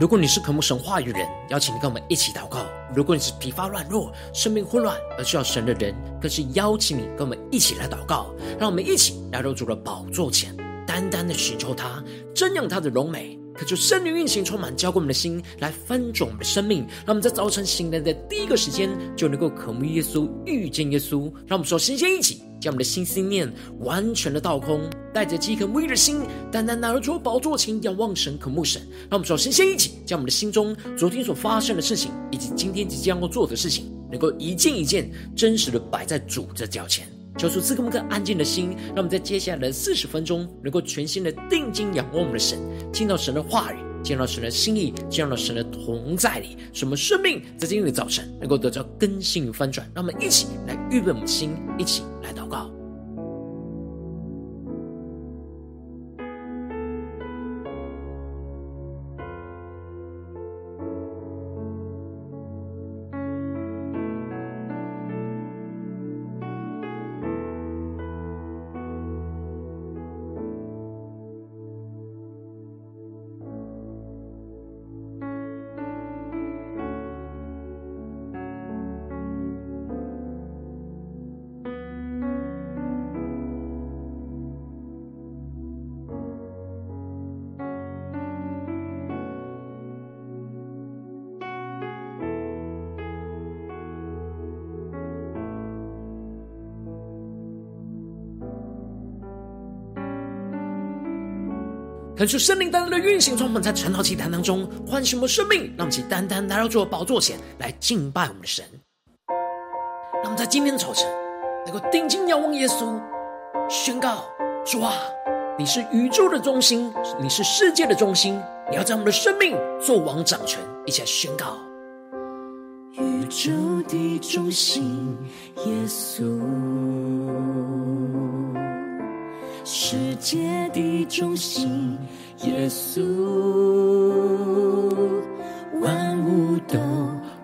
如果你是渴慕神话语人，邀请你跟我们一起祷告；如果你是疲乏软弱、生命混乱而需要神的人，更是邀请你跟我们一起来祷告。让我们一起来到主的宝座前，单单的寻求他，瞻仰他的荣美。可就圣灵运行，充满浇灌我们的心，来翻转我们的生命。让我们在早晨醒来的第一个时间，就能够渴慕耶稣、遇见耶稣。让我们说，先先一起将我们的心思念完全的倒空，带着饥渴沐浴的心，单单拿出宝座前仰望神、渴慕神。让我们首，先先一起将我们的心中昨天所发生的事情，以及今天即将要做的事情，能够一件一件真实的摆在主的脚前。求主赐给我们个安静的心，让我们在接下来的四十分钟，能够全心的定睛仰望我们的神，听到神的话语，见到神的心意，见到神的同在里，使我们生命在今日的早晨能够得到更新与翻转。让我们一起来预备我们的心，一起来祷告。恳求圣灵单单的运行，充满在晨祷祭坛当中，唤醒我们生命，让我们起单单来到主的宝座前来敬拜我们的神。让我们在今天的早晨能够定睛仰望耶稣，宣告：主啊，你是宇宙的中心，你是世界的中心，你要在我们的生命做王掌权。一起来宣告：宇宙的中心，耶稣。世界的中心，耶稣，万物都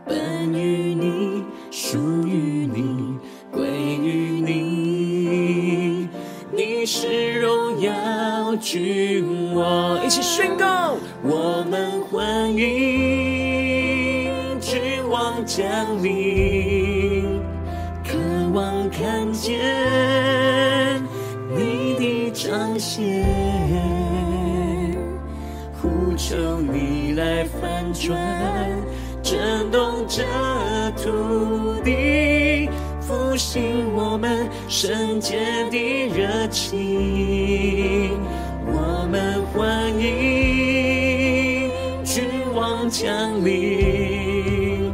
本于你，属于你，归于你。你是荣耀君王，一起宣告，转，震动这土地，复兴我们圣洁的热情。我们欢迎君王降临，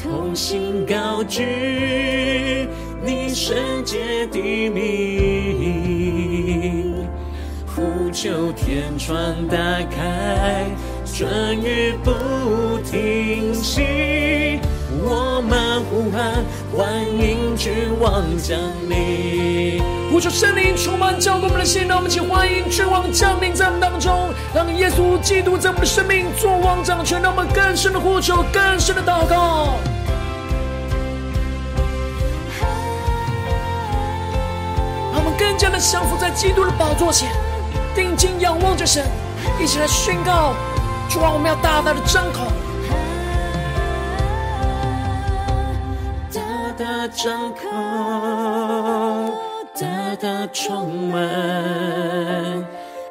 同心高举你圣洁的名。呼求天窗打开，春雨不停息。我们呼喊，欢迎君王降临。呼求圣灵充满浇灌我们的心，让我们一起欢迎君王降临在我们当中，让耶稣基督在我们的生命做王掌权，让我们更深的呼求，更深的祷告，让我们更加的降服在基督的宝座前。定睛仰望着神，一起来宣告：主啊，我们要大大的张口，大大张口，大大充满，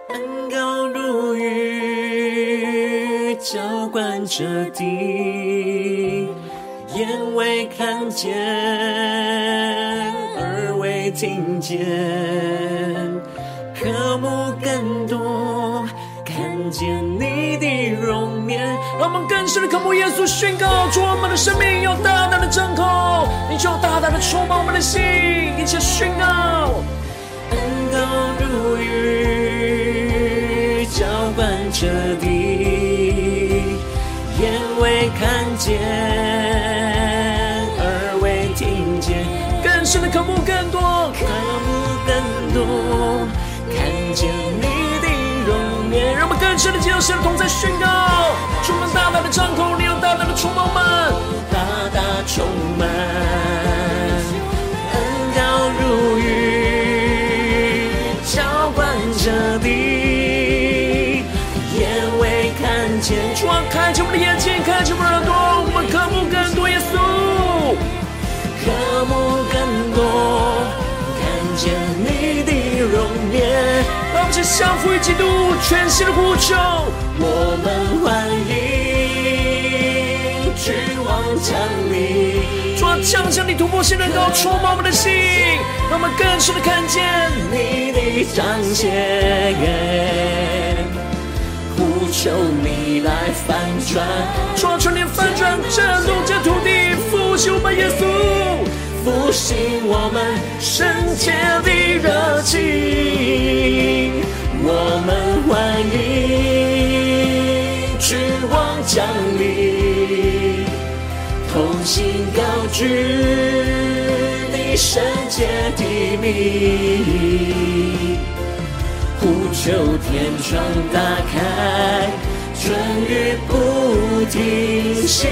恩膏如雨，浇灌着地，眼未看见，耳未听见。渴慕更多，更深的渴慕耶稣，宣告主我们的生命要大大的张口，你就大大的充满我们的心，一起宣告。恩膏如雨，浇灌着地，眼未看见，耳未听见，更深的渴慕更多，渴慕更多看。见你的容颜，让我们更深的进入神的同在宣告，大大的张口，你要大大的充满们，大大充满，恩膏如雨，浇灌着地，眼未看见，主啊，开启我们的眼睛，开启我们的耳朵，我们渴慕更多耶稣，渴慕更多，看见你的容颜。让我们去降服于基督，全新的呼求，我们欢迎降临。主啊，降下你突破性的高，触摸我们的心，让我们更深的看见你的彰显。呼求你来翻转，求求你翻转震动这土地，复兴我们耶稣，复兴我们圣洁的热情。我们欢迎君王降临，心高举你圣洁的名。呼求天窗打开，春雨不停息。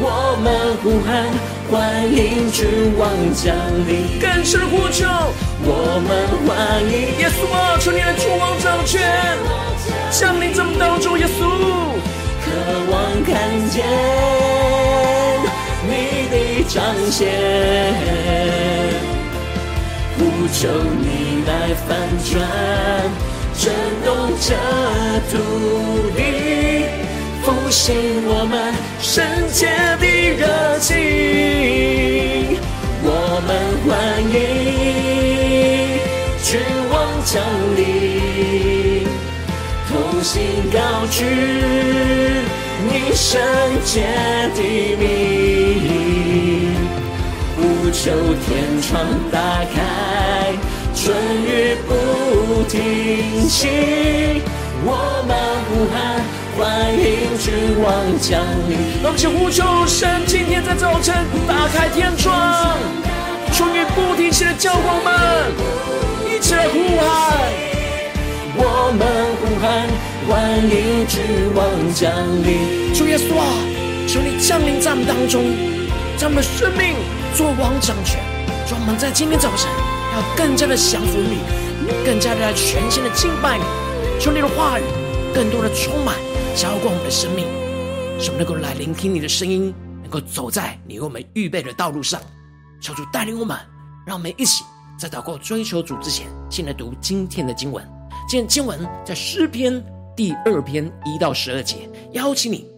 我们呼喊，欢迎君王降临。更深的呼求，我们欢迎耶稣啊，求你来主王掌权，降临在我们当中，耶稣，渴望看见你的彰显。呼求你来翻转，震动这土地，复兴我们圣洁的热情。我们欢迎君王降临，同心高举你圣洁的名。呼求天窗打开，春雨不停息。我们呼喊，欢迎君王降临。让我们呼求神，今天在早晨打开天窗，春雨不停息的浇灌们，一起来呼喊。我们呼喊，欢迎君王降临。主耶稣啊，求你降临在我们当中，让我们的生命。做王掌权，让我们在今天早晨要更加的降服你，更加的来全新的敬拜你。求你的话语更多的充满浇灌我们的生命，使我们能够来聆听你的声音，能够走在你为我们预备的道路上。求主带领我们，让我们一起在祷告追求主之前，先来读今天的经文。今天经文在诗篇第二篇一到十二节，邀请你。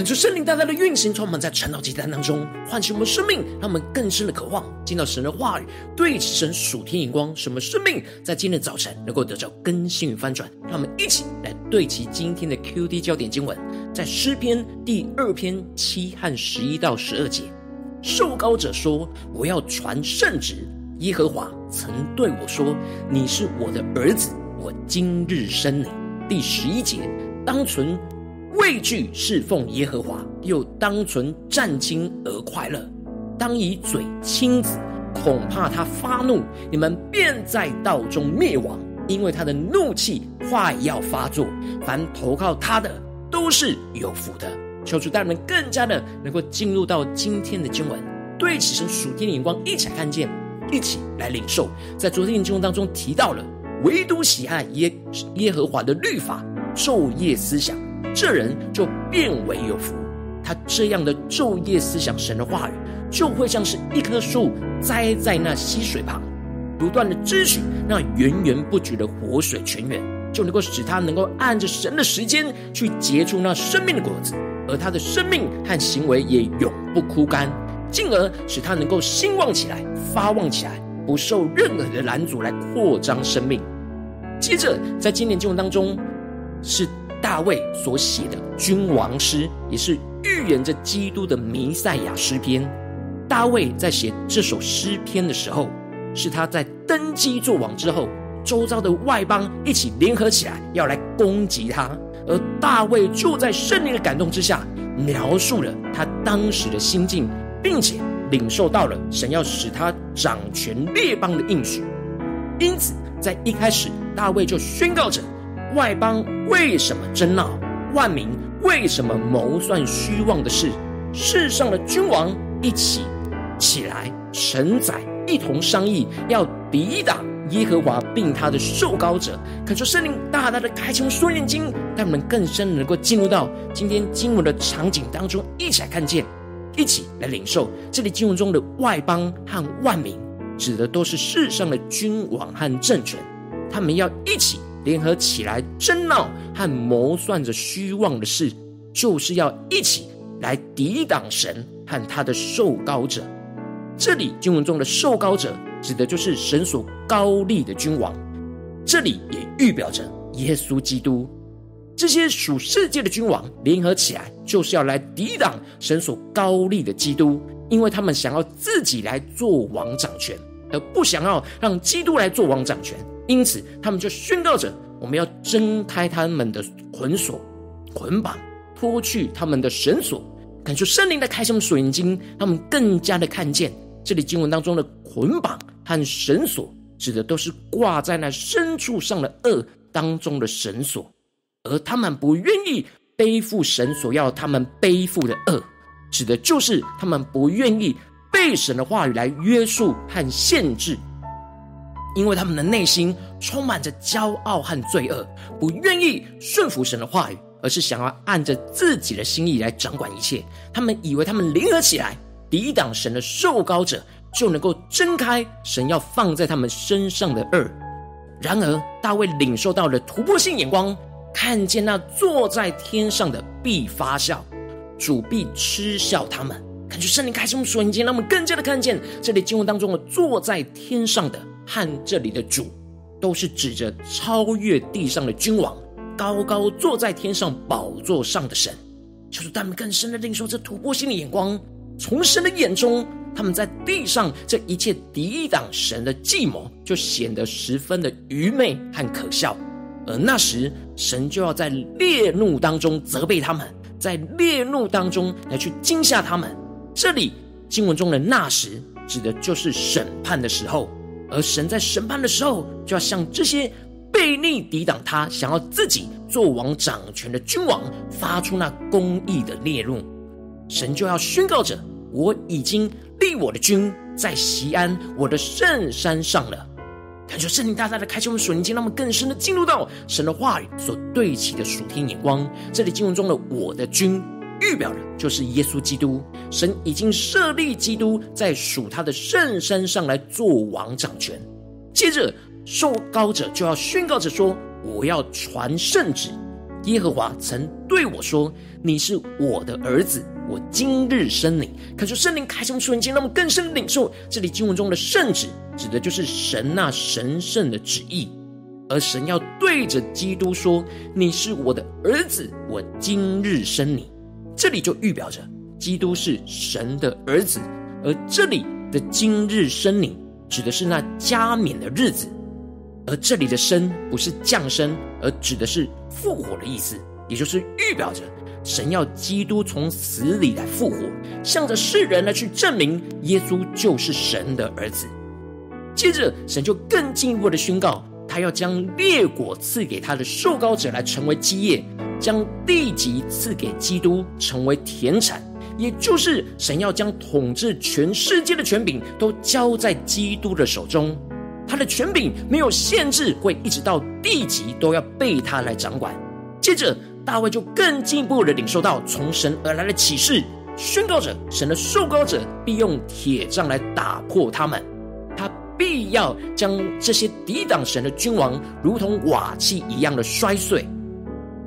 恳求圣灵大大的运行，充满在晨祷祭坛当中，唤醒我们生命，让我们更深的渴望见到神的话语，对神属天眼光，什么生命在今天的早晨能够得到更新与翻转。让我们一起来对齐今天的 QD 焦点经文，在诗篇第二篇七和十一到十二节。受膏者说：“我要传圣旨。耶和华曾对我说：你是我的儿子，我今日生你。”第十一节，当存畏惧侍奉耶和华，又当存战兢而快乐。当以嘴亲子，恐怕他发怒，你们便在道中灭亡，因为他的怒气快要发作。凡投靠他的，都是有福的。求主带人们更加的能够进入到今天的经文，对齐神属天的眼光，一起看见，一起来领受。在昨天的经文当中提到了，唯独喜爱耶耶和华的律法，昼夜思想，这人就变为有福。他这样的昼夜思想神的话语，就会像是一棵树栽在那溪水旁，不断的支取那源源不绝的活水泉源，就能够使他能够按着神的时间去结出那生命的果子。而他的生命和行为也永不枯干，进而使他能够兴旺起来、发旺起来，不受任何的拦阻来扩张生命。接着，在今年经文当中，是大卫所写的君王诗，也是预言着基督的弥赛亚诗篇。大卫在写这首诗篇的时候，是他在登基做王之后，周遭的外邦一起联合起来要来攻击他。而大卫就在圣灵的感动之下，描述了他当时的心境，并且领受到了神要使他掌权列邦的应许。因此，在一开始，大卫就宣告着：外邦为什么争闹？万民为什么谋算虚妄的事？世上的君王一起起来，神宰一同商议，要抵挡。耶和华并他的受膏者，恳求圣灵大大的开启双眼睛，让我们更深能够进入到今天经文的场景当中，一起来看见，一起来领受。这里经文中的外邦和万民，指的都是世上的君王和政权，他们要一起联合起来争闹和谋算着虚妄的事，就是要一起来抵挡神和他的受膏者。这里经文中的受膏者。指的就是神所膏立的君王，这里也预表着耶稣基督。这些属世界的君王联合起来，就是要来抵挡神所膏立的基督，因为他们想要自己来做王掌权，而不想要让基督来做王掌权。因此，他们就宣告着：我们要挣开他们的捆锁、捆绑，脱去他们的绳索，感受圣灵的开什么眼睛，他们更加的看见这里经文当中的捆绑。和绳索指的都是挂在那深处上的恶当中的绳索，而他们不愿意背负神所要他们背负的恶，指的就是他们不愿意被神的话语来约束和限制，因为他们的内心充满着骄傲和罪恶，不愿意顺服神的话语，而是想要按着自己的心意来掌管一切。他们以为他们联合起来抵挡神的受膏者，就能够挣开神要放在他们身上的轭。然而，大卫领受到了突破性眼光，看见那坐在天上的必发笑，主必嗤笑他们。感觉圣灵开什么瞬间，让我们更加的看见这里经文当中的坐在天上的和这里的主，都是指着超越地上的君王，高高坐在天上宝座上的神。求主他们更深的领受这突破性的眼光，从神的眼中。他们在地上这一切抵挡神的计谋，就显得十分的愚昧和可笑。而那时，神就要在烈怒当中责备他们，在烈怒当中来去惊吓他们。这里经文中的那时，指的就是审判的时候。而神在审判的时候，就要向这些悖逆抵挡他、想要自己做王掌权的君王，发出那公义的烈怒。神就要宣告着：我已经。立我的君在西安，我的圣山上了。感谢圣灵大大的开启我们属灵经，让我们更深的进入到神的话语所对齐的属天眼光。这里经文中的我的君，预表的就是耶稣基督。神已经设立基督在属他的圣山上来做王掌权。接着受膏者就要宣告着说：“我要传圣旨。”耶和华曾对我说：“你是我的儿子，我今日生你。”可是圣灵开什么瞬间，让我们更深领受这里经文中的圣旨，指的就是神那神圣的旨意。而神要对着基督说：“你是我的儿子，我今日生你。”这里就预表着基督是神的儿子，而这里的“今日生你”指的是那加冕的日子，而这里的“生”不是降生，而指的是复活的意思，也就是预表着神要基督从死里来复活，向着世人来去证明耶稣就是神的儿子。接着，神就更进一步的宣告。他要将列国赐给他的受膏者来成为基业，将地极赐给基督成为田产，也就是神要将统治全世界的权柄都交在基督的手中。他的权柄没有限制，会一直到地极都要被他来掌管。接着，大卫就更进一步的领受到从神而来的启示，宣告着神的受膏者必用铁杖来打破他们。必要将这些抵挡神的君王，如同瓦器一样的摔碎。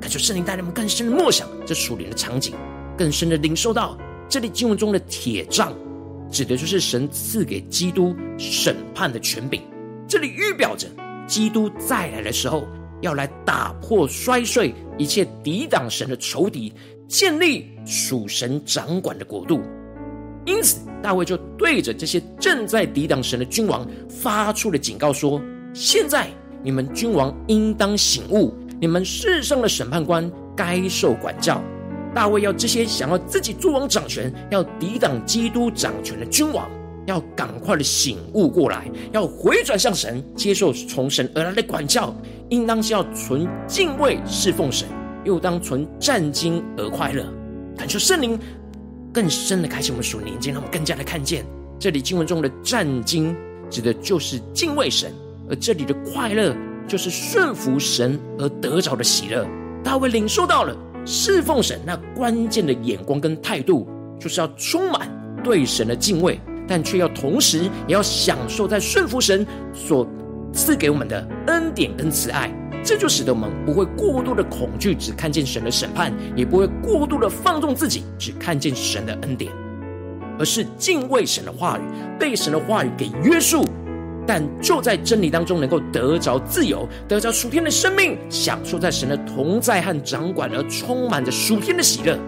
感谢圣灵带领我们更深的默想这属灵的场景，更深的领受到这里经文中的铁杖，指的就是神赐给基督审判的权柄。这里预表着基督再来的时候，要来打破摔碎一切抵挡神的仇敌，建立属神掌管的国度。因此，大卫就对着这些正在抵挡神的君王发出了警告说：“现在你们君王应当醒悟，你们世上的审判官该受管教。”大卫要这些想要自己作王掌权、要抵挡基督掌权的君王，要赶快的醒悟过来，要回转向神，接受从神而来的管教，应当是要存敬畏侍奉神，又当存战兢而快乐。感谢圣灵。更深的开启我们属灵眼睛，让我们更加的看见这里经文中的战兢，指的就是敬畏神；而这里的快乐，就是顺服神而得着的喜乐。大卫领受到了侍奉神那关键的眼光跟态度，就是要充满对神的敬畏，但却要同时也要享受在顺服神所赐给我们的恩典跟慈爱。这就使得我们不会过度的恐惧，只看见神的审判；也不会过度的放纵自己，只看见神的恩典，而是敬畏神的话语，被神的话语给约束，但就在真理当中能够得着自由，得着属天的生命，享受在神的同在和掌管而充满着属天的喜乐。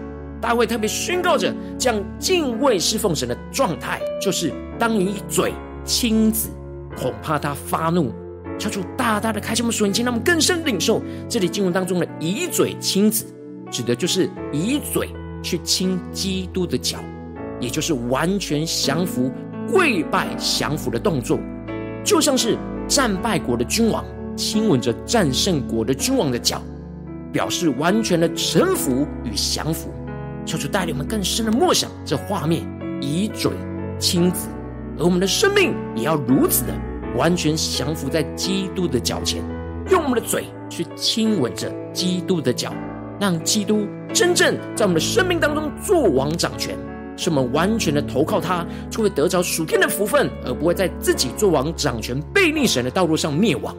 大卫特别宣告着，这样敬畏侍奉神的状态，就是当你嘴亲子，恐怕他发怒。求主大大的开启我们属灵眼睛，让我们更深领受这里经文当中的以嘴亲子，指的就是以嘴去亲基督的脚，也就是完全降服、跪拜、降服的动作，就像是战败国的君王亲吻着战胜国的君王的脚，表示完全的臣服与降服。求主带领我们更深的默想这画面，以嘴亲子，而我们的生命也要如此的。完全降服在基督的脚前，用我们的嘴去亲吻着基督的脚，让基督真正在我们的生命当中做王掌权，使我们完全的投靠他，就会得着属天的福分，而不会在自己做王掌权、背逆神的道路上灭亡。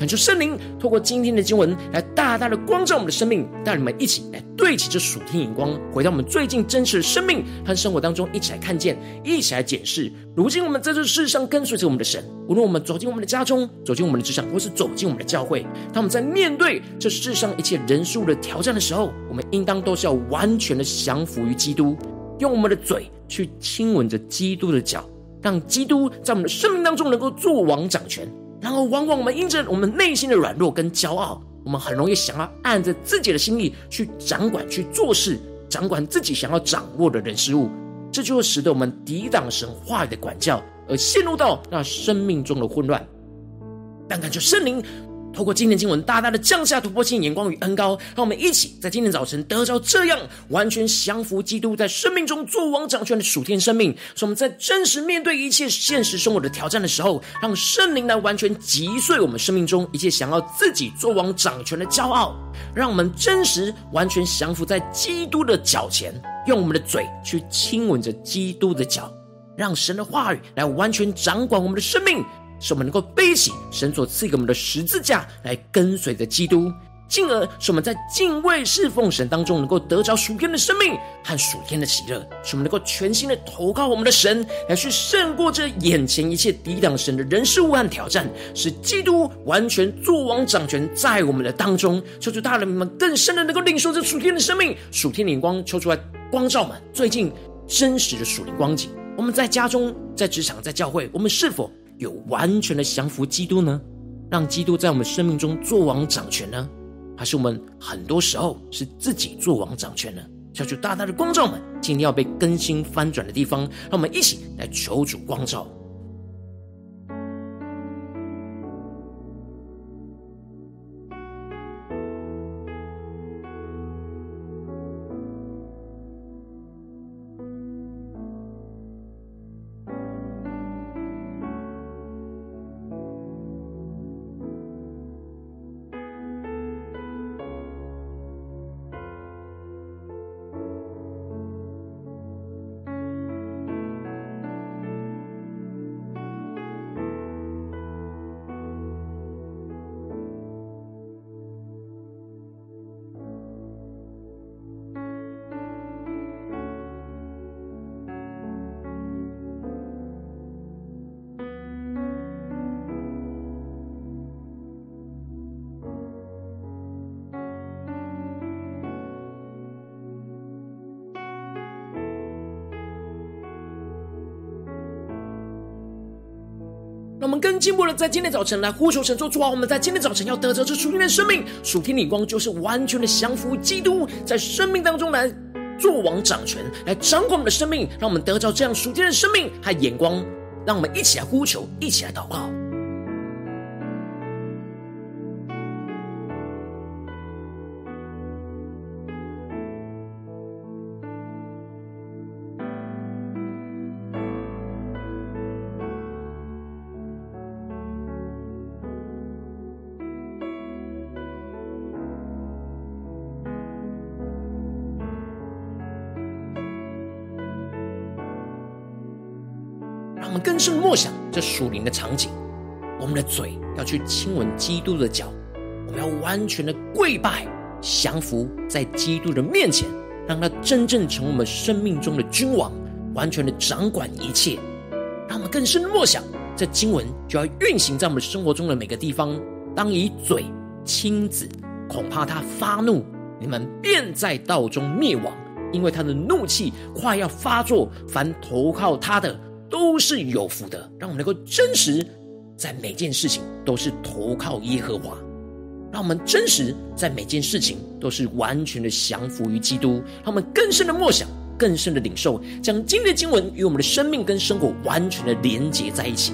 恳求圣灵透过今天的经文来大大的光照我们的生命，带你们一起来对齐这属天眼光，回到我们最近真实的生命和生活当中，一起来看见，一起来检视。如今我们在这世上跟随着我们的神，无论我们走进我们的家中，走进我们的职场，或是走进我们的教会，当我们在面对这世上一切人数的挑战的时候，我们应当都是要完全的降服于基督，用我们的嘴去亲吻着基督的脚，让基督在我们的生命当中能够作王掌权。然而，往往我们因着我们内心的软弱跟骄傲，我们很容易想要按着自己的心意去掌管、去做事，掌管自己想要掌握的人事物，这就会使得我们抵挡神话语的管教，而陷入到那生命中的混乱。但感觉圣灵。透过今天经文，大大的降下突破性眼光与恩膏，让我们一起在今天早晨得着这样完全降服基督在生命中作王掌权的属天生命。使我们在真实面对一切现实生活的挑战的时候，让圣灵来完全击碎我们生命中一切想要自己作王掌权的骄傲，让我们真实完全降服在基督的脚前，用我们的嘴去亲吻着基督的脚，让神的话语来完全掌管我们的生命。使我们能够背起神所赐给我们的十字架，来跟随着基督，进而使我们在敬畏侍奉神当中，能够得着属天的生命和属天的喜乐，使我们能够全心的投靠我们的神，来去胜过这眼前一切抵挡神的人事物和挑战，使基督完全作王掌权在我们的当中。求主大人们更深的能够领受这属天的生命、属天灵光，求出来光照们最近真实的属灵光景。我们在家中、在职场、在教会，我们是否有完全的降服基督呢？让基督在我们生命中做王掌权呢？还是我们很多时候是自己做王掌权呢？求主大大的光照们，今天要被更新翻转的地方，让我们一起来求主光照。让我们更进一步的，在今天早晨来呼求神，做主啊，我们在今天早晨要得着这属天的生命，属天的光，就是完全的降服基督，在生命当中来做王掌权，来掌管我们的生命，让我们得着这样属天的生命和眼光，让我们一起来呼求，一起来祷告。这属灵的场景，我们的嘴要去亲吻基督的脚，我们要完全的跪拜降服在基督的面前，让他真正成为我们生命中的君王，完全的掌管一切。让我们更深的默想，这经文就要运行在我们生活中的每个地方。当以嘴亲子，恐怕他发怒，你们便在道中灭亡，因为他的怒气快要发作。凡投靠他的，都是有福的，让我们能够真实在每件事情都是投靠耶和华，让我们真实在每件事情都是完全的降服于基督，让我们更深的默想，更深的领受，将今日的经文与我们的生命跟生活完全的连结在一起。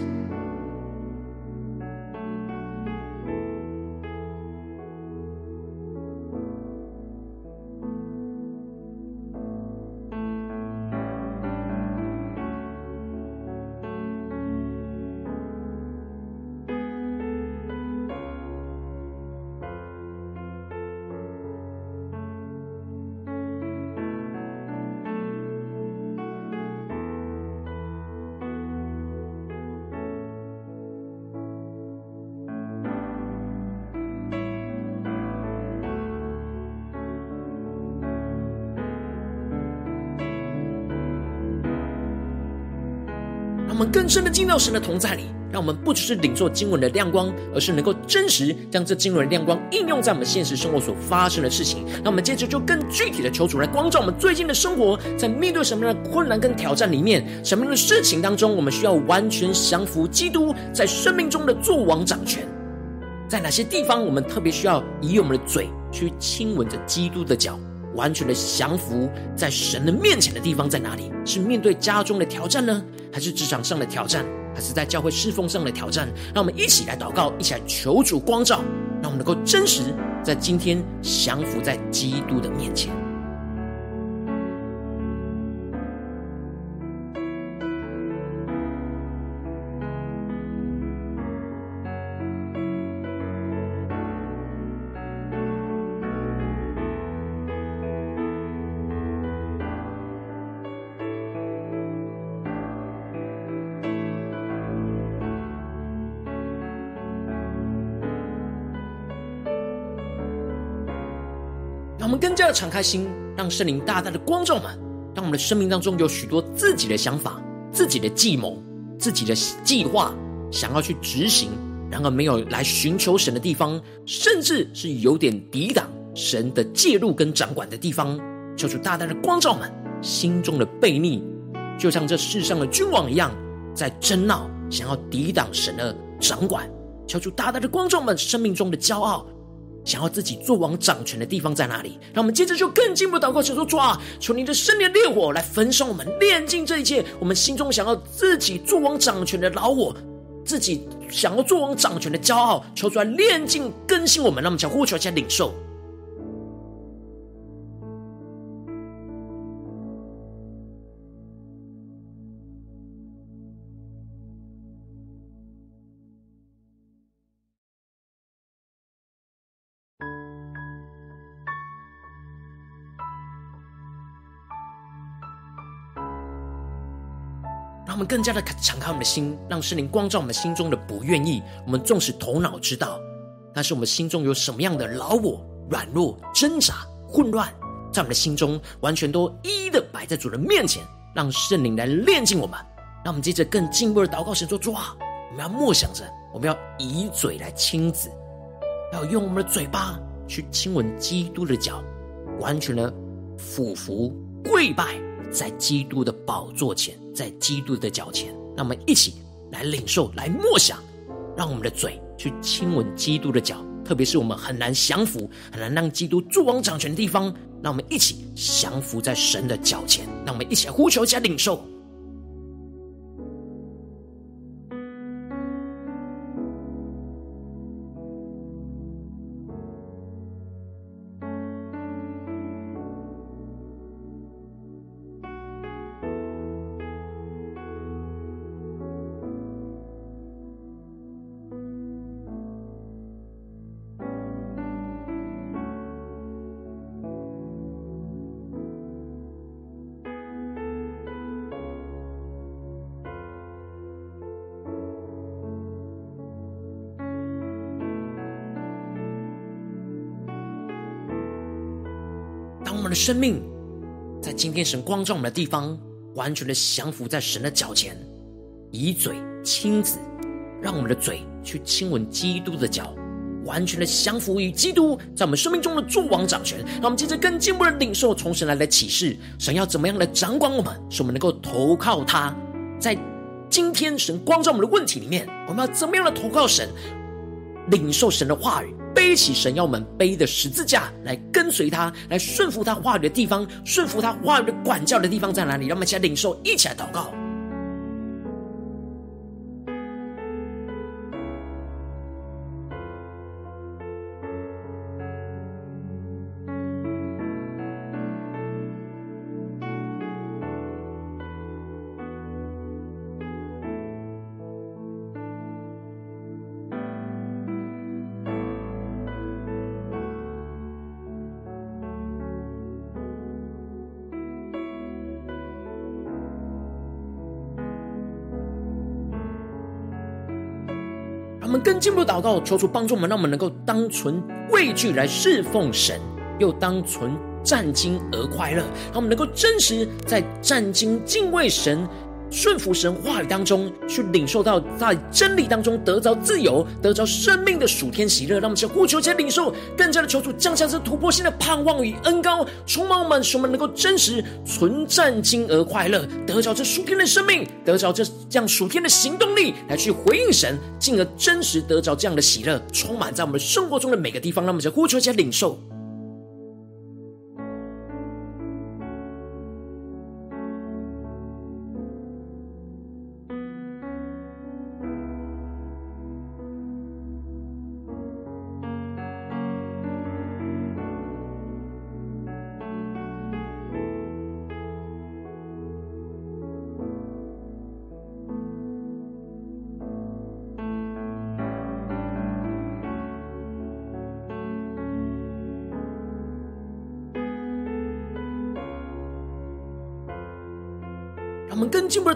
到神的同在里，让我们不只是领受经文的亮光，而是能够真实将这经文的亮光应用在我们现实生活所发生的事情。那我们接着就更具体的求主来光照我们最近的生活，在面对什么样的困难跟挑战里面，什么样的事情当中，我们需要完全降服基督在生命中的作王掌权。在哪些地方，我们特别需要以我们的嘴去亲吻着基督的脚，完全的降服在神的面前的地方在哪里？是面对家中的挑战呢？还是职场上的挑战，还是在教会侍奉上的挑战？让我们一起来祷告，一起来求主光照，让我们能够真实在今天降服在基督的面前。要敞开心，让圣灵大大的光照们。当我们的生命当中有许多自己的想法、自己的计谋、自己的计划，想要去执行，然而没有来寻求神的地方，甚至是有点抵挡神的介入跟掌管的地方，求主大大的光照们心中的悖逆，就像这世上的君王一样，在争闹，想要抵挡神的掌管。求主大大的光照们生命中的骄傲，想要自己做王掌权的地方在哪里？让我们接着就更进一步祷告，求主主啊，求你的圣灵烈火来焚烧我们，炼尽这一切。我们心中想要自己做王掌权的老我，自己想要做王掌权的骄傲，求出来炼尽更新我们。让我们将呼求，下领受。我们更加的敞开我们的心，让圣灵光照我们心中的不愿意。我们纵使头脑知道，但是我们心中有什么样的老我、软弱、挣扎、混乱，在我们的心中完全都一一的摆在主人面前，让圣灵来炼净我们。让我们接着更进一步的祷告神说：主啊，我们要默想着，我们要以嘴来亲子，要用我们的嘴巴去亲吻基督的脚，完全的俯伏跪拜。在基督的宝座前，在基督的脚前，让我们一起来领受、来默想，让我们的嘴去亲吻基督的脚，特别是我们很难降服、很难让基督住王掌权的地方，让我们一起降服在神的脚前，让我们一起来呼求、加领受。生命在今天神光照我们的地方，完全的降服在神的脚前，以嘴亲子，让我们的嘴去亲吻基督的脚，完全的降服于基督在我们生命中的作王掌权。让我们接着更进一步的领受从神来的启示，神要怎么样来掌管我们，使我们能够投靠他。在今天神光照我们的问题里面，我们要怎么样的投靠神，领受神的话语。背起神要我们背的十字架来跟随他，来顺服他话语的地方，顺服他话语的管教的地方在哪里？让我们一起来领受，一起来祷告。我们更进一步祷告，求主帮助我们，让我们能够当存畏惧来侍奉神，又当存战兢而快乐。让我们能够真实在战兢敬畏神、顺服神话语当中，去领受到在真理当中得着自由、得着生命的属天喜乐。让我们先呼求，先领受，更加的求主降下这突破性的盼望与恩膏，充满我们，使我们能够真实存战金而快乐，得着这属天的生命，得着这这样属天的行动力，来去回应神，进而真实得着这样的喜乐，充满在我们生活中的每个地方。让我们先呼求，先领受。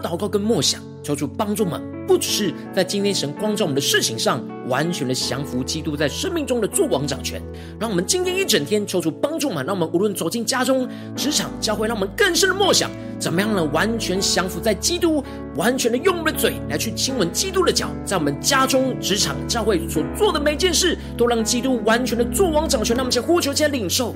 祷告跟默想，求主帮助我们，不只是在今天神光照我们的事情上，完全的降服基督在生命中的作王掌权。让我们今天一整天求主帮助我们，让我们无论走进家中、职场、教会，让我们更深的默想，怎么样呢？完全降服在基督，完全的用我们的嘴来去亲吻基督的脚，在我们家中、职场、教会所做的每件事，都让基督完全的作王掌权。让我们先呼求，先领受。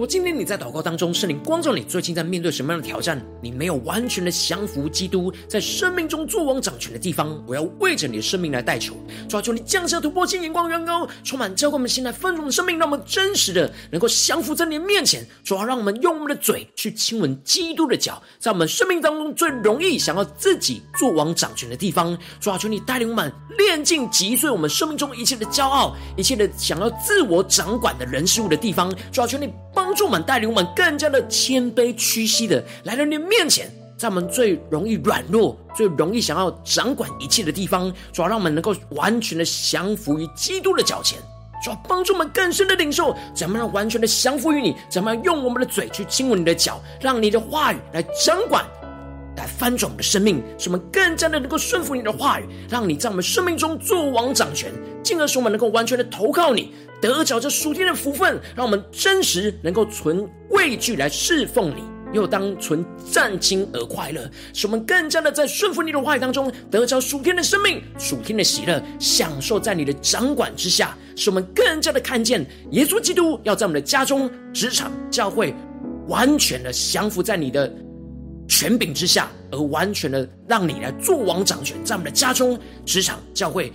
我今天你在祷告当中，圣灵光照你，最近在面对什么样的挑战？你没有完全的降服基督在生命中作王掌权的地方，我要为着你的生命来代求。抓住，你降下突破性眼光，远高，充满教灌我们现在丰盛的生命，让我们真实的能够降服在你的面前。主要，让我们用我们的嘴去亲吻基督的脚，在我们生命当中最容易想要自己作王掌权的地方。主啊，求你带领我们炼净击碎我们生命中一切的骄傲，一切的想要自我掌管的人事物的地方。主啊，求你帮。助我们，带领我们更加的谦卑屈膝的来到你的面前，在我们最容易软弱、最容易想要掌管一切的地方，主要让我们能够完全的降服于基督的脚前，主要帮助我们更深的领受，怎么样完全的降服于你，怎么样用我们的嘴去亲吻你的脚，让你的话语来掌管。翻转我们的生命，使我们更加的能够顺服你的话语，让你在我们生命中作王掌权，进而使我们能够完全的投靠你，得着这属天的福分，让我们真实能够存畏惧来侍奉你，又当存战兢而快乐，使我们更加的在顺服你的话语当中，得着属天的生命、属天的喜乐，享受在你的掌管之下，使我们更加的看见耶稣基督要在我们的家中、职场、教会，完全的降服在你的。权柄之下，而完全的让你来做王掌权，在我们的家中、职场、教会，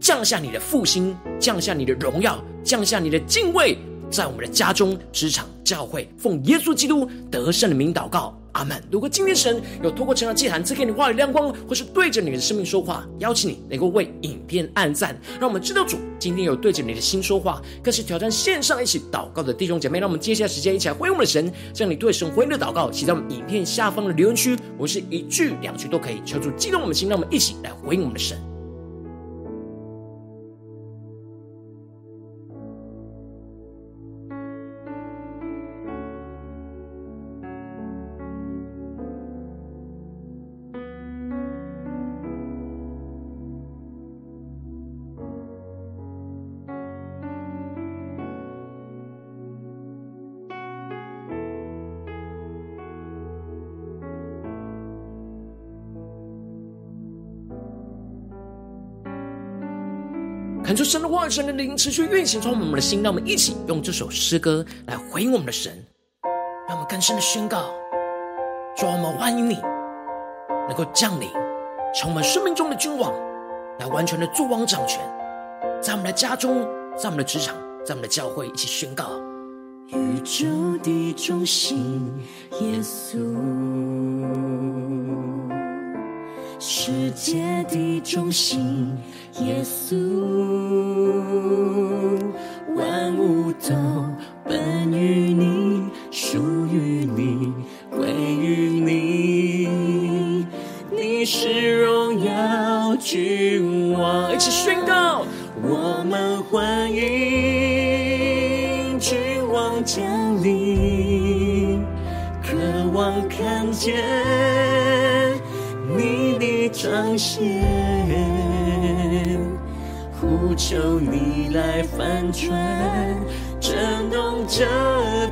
降下你的复兴，降下你的荣耀，降下你的敬畏，在我们的家中、职场、教会，奉耶稣基督得胜的名祷告。阿门。如果今天神有透过成长祭坛赐给你话语亮光，或是对着你的生命说话，邀请你能够为影片按赞，让我们知道主今天有对着你的心说话，更是挑战线上一起祷告的弟兄姐妹。让我们接下来时间一起来回应我们的神，将你对神回应的祷告写在我们影片下方的留言区，我是一句两句都可以，求主激动我们的心，让我们一起来回应我们的神。恳求神的话语、神的灵持续运行充满我们的心，让我们一起用这首诗歌来回应我们的神，让我们更深的宣告：主，我们欢迎你能够降临，成为我们生命中的君王，来完全的作王掌权，在我们的家中，在我们的职场，在我们的教会，一起宣告：宇宙的中心，耶稣，世界的中心，耶稣，万物都的彰显，呼求你来翻转，震动这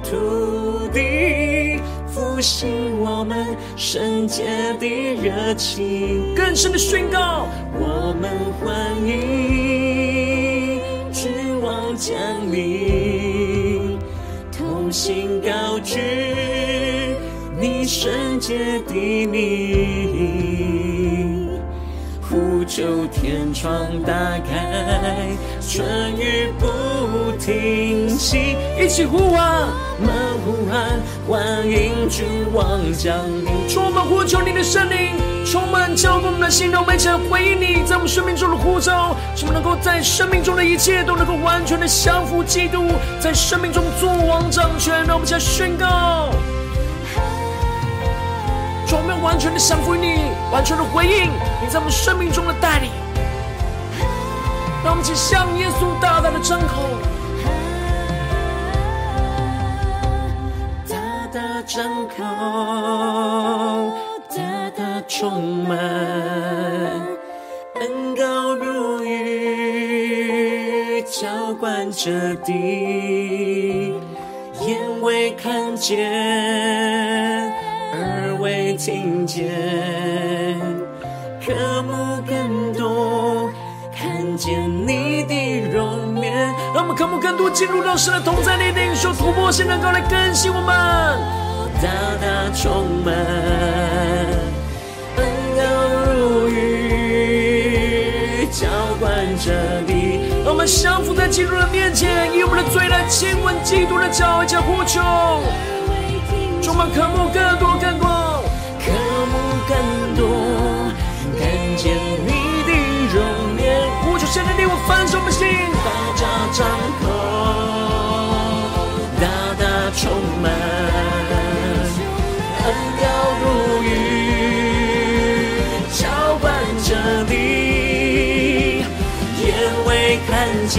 土地，复兴我们圣洁的热情。更深的宣告，我们欢迎君王降临，同心高举。你圣洁的名，呼求天窗打开，春雨不停息，一起呼唤，们呼喊，欢迎君王降临。充满呼求你的圣灵，充满交动我们的心，让我们一起回应你在我们生命中的呼召，使我们能够在生命中的一切都能够完全的降服基督，在生命中作王掌权。让我们一起宣告。我们完全的降服于你，完全的回应你在我们生命中的带领。让我们一起向耶稣大大的张口，大大张口，大大充满，恩膏如雨，浇灌着地，眼未看见。耳未听见，渴慕更多，看见你的容颜。让我们渴慕更多进入到神的同在里，领受突破性能够来更新我们，大大充满，恩膏如雨，浇灌着地。让我们降服在基督的面前，以我们的罪来亲吻基督的脚，一起呼求。充满渴慕更多更多，渴慕更多，你的容颜。呼求圣灵你我翻转我们心，大大张口，大大充满，恩膏如雨，浇灌着你，眼未看见，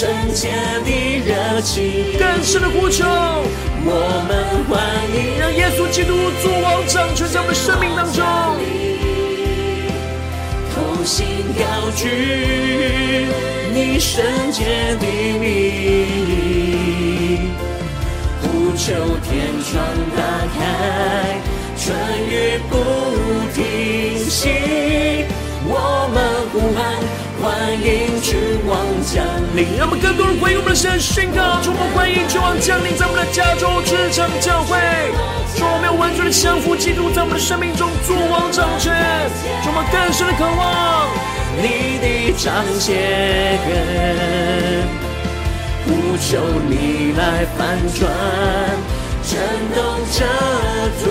们圣洁的热情。更深的呼求。我们欢迎，让耶稣基督作王掌权在我们生命当中，同心高举你圣洁的名，呼求天窗打开，春雨不欢迎君王降临，让我们更多人回应我们的神宣告，祝福欢迎君王降临在我们的家中、职场、教会，祝我们有完全的降服基督在我们的生命中作王掌权，祝我们更深的渴望你的彰显，呼求你来翻转，震动这土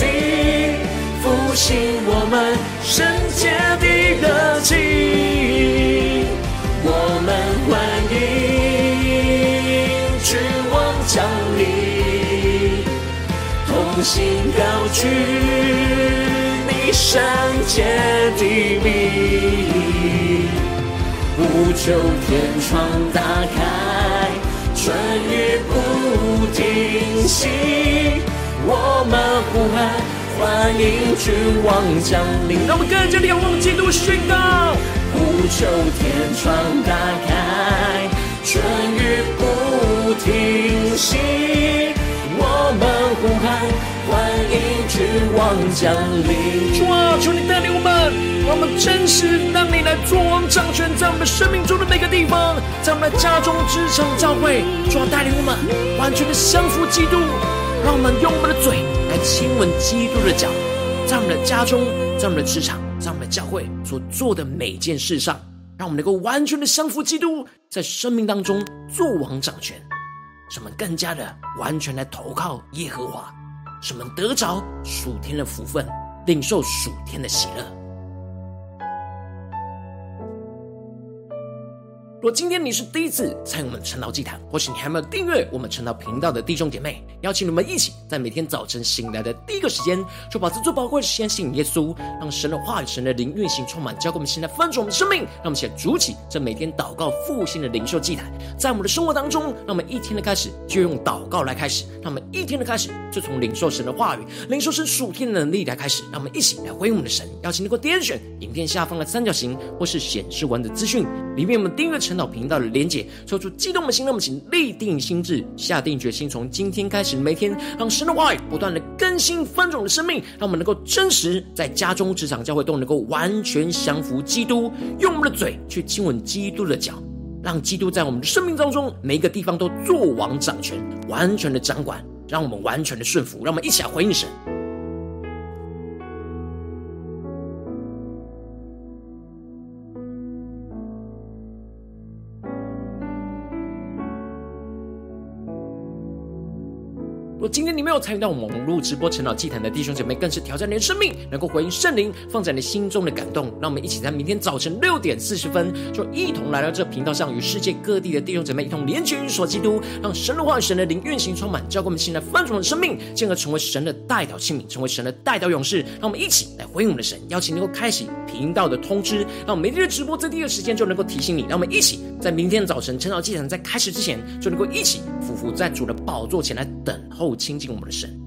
地，复兴我们圣洁的热情。我们欢迎君王降临，同心高举你圣洁的名，呼求天窗打开，春雨不停息，我们呼喊欢迎君王降临，让我们更加的仰望基督宣告。呼求天窗打开，春雨不停息。我们呼喊，欢迎君王降临。主啊，求你带领我们，让我们真实让你来作王掌权，在我们生命中的每个地方，在我们的家中、职场、教会。主啊，带领我们完全的降服基督，让我们用我们的嘴来亲吻基督的脚，在我们的家中，在我们的职场，在我们的教会所做的每件事上。让我们能够完全的降服基督，在生命当中作王掌权，使我们更加的完全来投靠耶和华，使我们得着属天的福分，领受属天的喜乐。如果今天你是第一次参与我们晨祷祭坛，或是你还没有订阅我们晨祷频道的弟兄姐妹，邀请你们一起在每天早晨醒来的第一个时间，就把这最宝贵的时间信耶稣，让神的话语、神的灵运行充满，交给我们现在翻转我们的生命，让我们一起筑起这每天祷告复兴的灵兽祭坛，在我们的生活当中，让我们一天的开始就用祷告来开始，让我们一天的开始就从领受神的话语、领受神属天的能力来开始，让我们一起来回应我们的神。邀请你给我点选影片下方的三角形，或是显示完的资讯里面，我们订阅成。晨祷频道的连结，说出激动的心，让我们请立定心智，下定决心，从今天开始，每天让神的话不断的更新翻转我们的生命，让我们能够真实在家中、职场、教会都能够完全降服基督，用我们的嘴去亲吻基督的脚，让基督在我们的生命当中每一个地方都作王掌权，完全的掌管，让我们完全的顺服，让我们一起来回应神。若今天你没有参与到我们网络直播晨祷祭坛的弟兄姐妹，更是挑战你的生命，能够回应圣灵放在你心中的感动。让我们一起在明天早晨六点四十分，就一同来到这频道上，与世界各地的弟兄姐妹一同联结、与所基督，让神的话语、神的灵运行充满，教给我们现在翻转的生命，进而成为神的代祷器皿，成为神的代祷勇士。让我们一起来回应我们的神，邀请能够开启频道的通知，让我们每天的直播在第一个时间就能够提醒你。让我们一起在明天早晨晨祷祭坛在开始之前，就能够一起俯伏在主的宝座前来等候。亲近我们的神。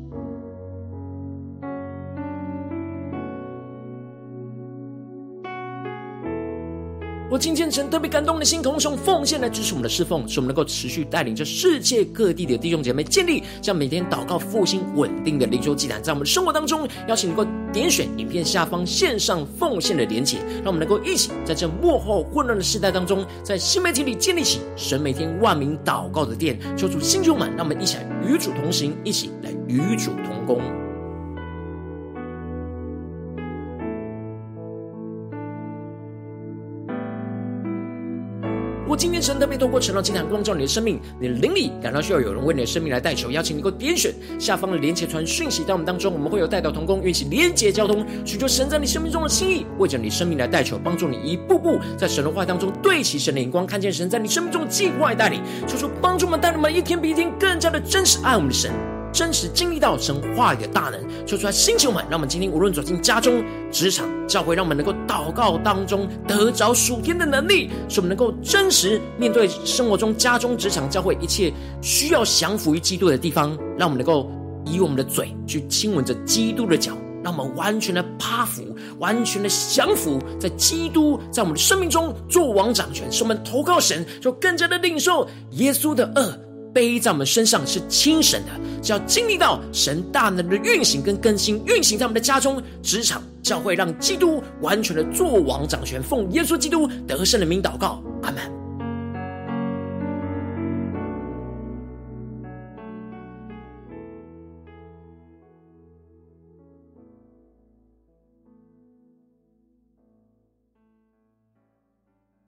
我今天曾特别感动的心，同时用奉献来支持我们的侍奉，使我们能够持续带领着世界各地的弟兄姐妹建立这样每天祷告复兴稳定的灵修祭坛，在我们的生活当中，邀请能够点选影片下方线上奉献的连结，让我们能够一起在这幕后混乱的时代当中，在新媒体里建立起神每天万名祷告的殿，求主心充满，让我们一起来与主同行，一起来与主同工。今天神特别透过晨祷祭坛光照你的生命，你的灵里感到需要有人为你的生命来代求，邀请你给我点选下方的连结传讯息到我们当中，我们会有代祷同工，运行连结交通，寻求神在你生命中的心意，为着你生命来代求，帮助你一步步在神的话当中对齐神的眼光，看见神在你生命中的计划带领，求主帮助我们带领我们一天比一天更加的真实爱我们的神。真实经历到神话语的大能，说出来星球们，让我们今天无论走进家中、职场、教会，让我们能够祷告当中得着属天的能力，使我们能够真实面对生活中家中、职场、教会一切需要降服于基督的地方，让我们能够以我们的嘴去亲吻着基督的脚，让我们完全的趴伏，完全的降服在基督在我们的生命中作王掌权，使我们投靠神，就更加的领受耶稣的轭。背在我们身上是轻省的，只要经历到神大能的运行跟更新，运行在我们的家中、职场、教会，让基督完全的做王掌权，奉耶稣基督得胜的名祷告，阿门。